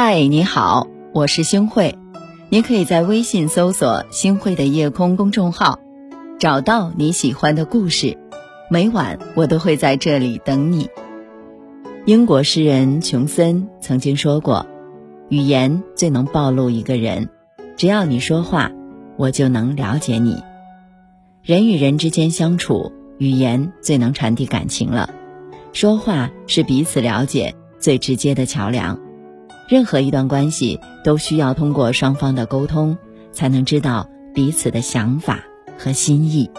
嗨，你好，我是星慧，你可以在微信搜索“星慧的夜空”公众号，找到你喜欢的故事。每晚我都会在这里等你。英国诗人琼森曾经说过：“语言最能暴露一个人，只要你说话，我就能了解你。”人与人之间相处，语言最能传递感情了。说话是彼此了解最直接的桥梁。任何一段关系都需要通过双方的沟通，才能知道彼此的想法和心意。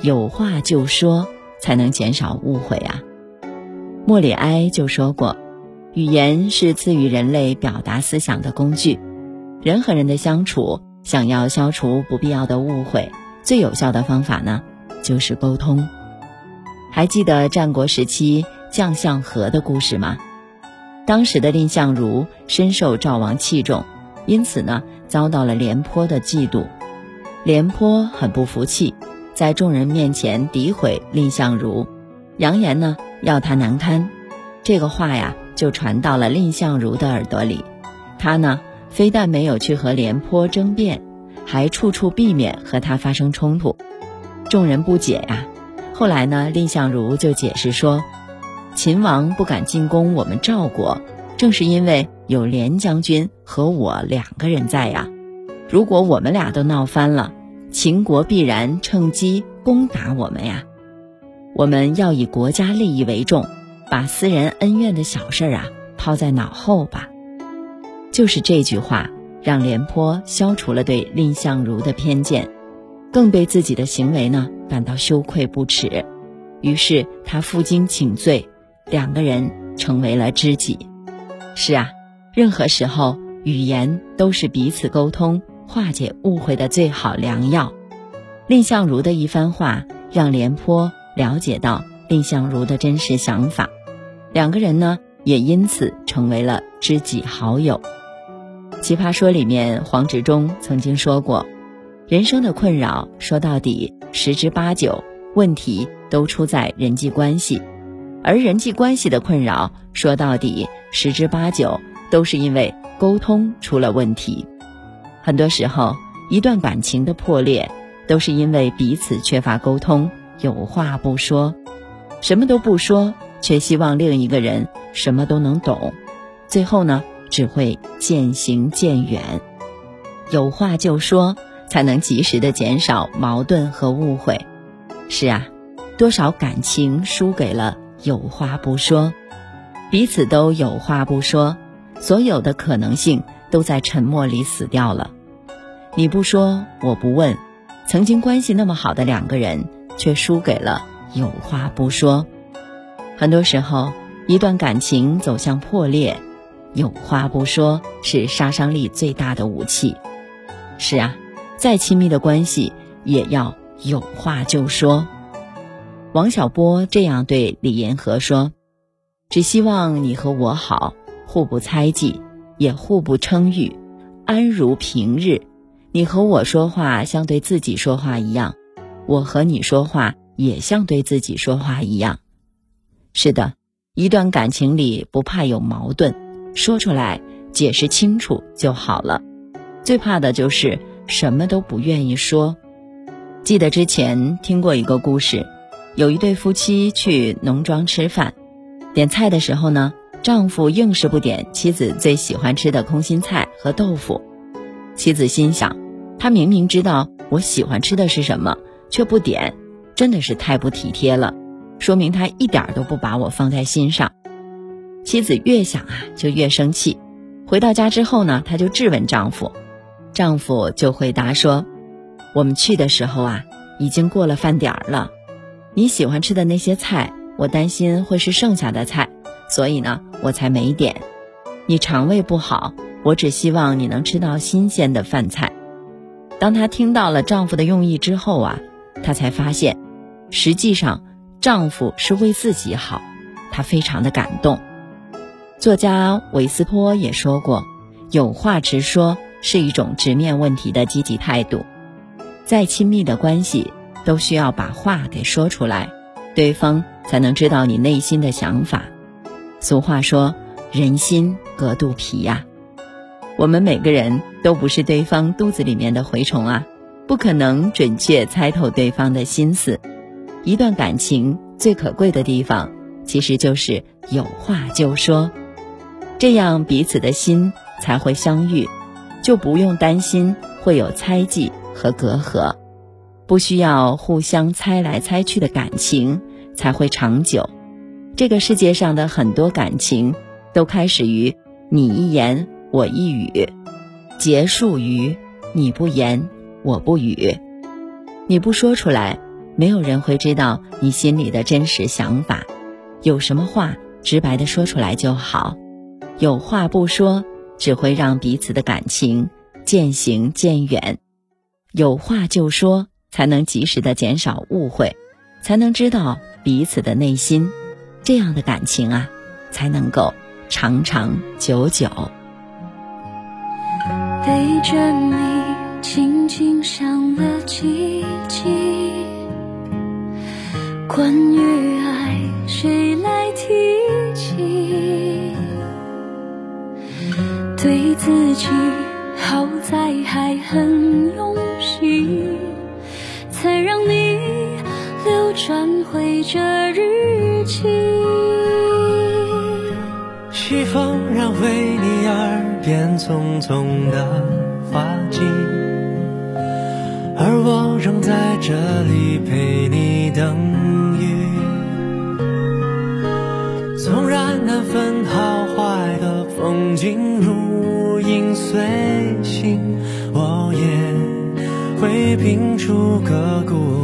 有话就说，才能减少误会啊。莫里埃就说过，语言是赐予人类表达思想的工具。人和人的相处，想要消除不必要的误会，最有效的方法呢，就是沟通。还记得战国时期将相和的故事吗？当时的蔺相如深受赵王器重，因此呢，遭到了廉颇的嫉妒。廉颇很不服气，在众人面前诋毁蔺相如，扬言呢要他难堪。这个话呀，就传到了蔺相如的耳朵里。他呢，非但没有去和廉颇争辩，还处处避免和他发生冲突。众人不解呀。后来呢，蔺相如就解释说。秦王不敢进攻我们赵国，正是因为有廉将军和我两个人在呀。如果我们俩都闹翻了，秦国必然趁机攻打我们呀。我们要以国家利益为重，把私人恩怨的小事儿啊抛在脑后吧。就是这句话，让廉颇消除了对蔺相如的偏见，更对自己的行为呢感到羞愧不耻。于是他负荆请罪。两个人成为了知己。是啊，任何时候，语言都是彼此沟通、化解误会的最好良药。蔺相如的一番话，让廉颇了解到蔺相如的真实想法，两个人呢，也因此成为了知己好友。奇葩说里面，黄执中曾经说过：“人生的困扰，说到底，十之八九问题都出在人际关系。”而人际关系的困扰，说到底，十之八九都是因为沟通出了问题。很多时候，一段感情的破裂，都是因为彼此缺乏沟通，有话不说，什么都不说，却希望另一个人什么都能懂，最后呢，只会渐行渐远。有话就说，才能及时的减少矛盾和误会。是啊，多少感情输给了。有话不说，彼此都有话不说，所有的可能性都在沉默里死掉了。你不说，我不问，曾经关系那么好的两个人，却输给了有话不说。很多时候，一段感情走向破裂，有话不说是杀伤力最大的武器。是啊，再亲密的关系，也要有话就说。王小波这样对李银河说：“只希望你和我好，互不猜忌，也互不称誉，安如平日。你和我说话像对自己说话一样，我和你说话也像对自己说话一样。是的，一段感情里不怕有矛盾，说出来解释清楚就好了。最怕的就是什么都不愿意说。记得之前听过一个故事。”有一对夫妻去农庄吃饭，点菜的时候呢，丈夫硬是不点妻子最喜欢吃的空心菜和豆腐。妻子心想，他明明知道我喜欢吃的是什么，却不点，真的是太不体贴了，说明他一点都不把我放在心上。妻子越想啊，就越生气。回到家之后呢，她就质问丈夫，丈夫就回答说：“我们去的时候啊，已经过了饭点儿了。”你喜欢吃的那些菜，我担心会是剩下的菜，所以呢，我才没点。你肠胃不好，我只希望你能吃到新鲜的饭菜。当她听到了丈夫的用意之后啊，她才发现，实际上丈夫是为自己好，她非常的感动。作家韦斯托也说过，有话直说是一种直面问题的积极态度，再亲密的关系。都需要把话给说出来，对方才能知道你内心的想法。俗话说，人心隔肚皮呀。我们每个人都不是对方肚子里面的蛔虫啊，不可能准确猜透对方的心思。一段感情最可贵的地方，其实就是有话就说，这样彼此的心才会相遇，就不用担心会有猜忌和隔阂，不需要互相猜来猜去的感情才会长久。这个世界上的很多感情，都开始于你一言。我一语，结束于你不言，我不语。你不说出来，没有人会知道你心里的真实想法。有什么话，直白的说出来就好。有话不说，只会让彼此的感情渐行渐远。有话就说，才能及时的减少误会，才能知道彼此的内心。这样的感情啊，才能够长长久久。背着你，轻轻想了几集。关于爱，谁来提起？对自己，好在还很勇转回这日记。西风染回你耳边匆匆的花季，而我仍在这里陪你等雨。纵然难分好坏的风景如影随形，我也会拼出个故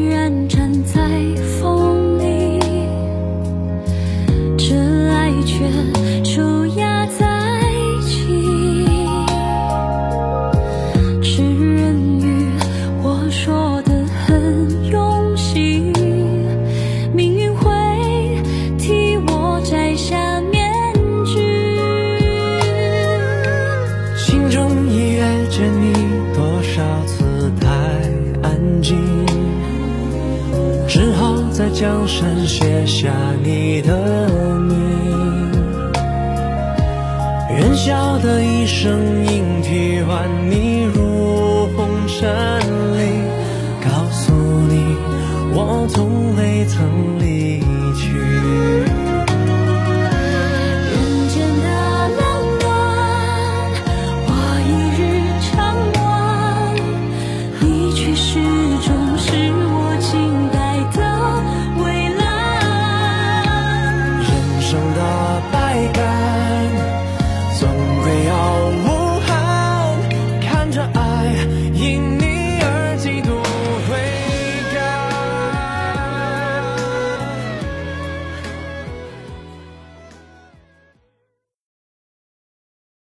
在江山写下你的名，愿笑的一生应替换你入红尘里，告诉你我从未曾。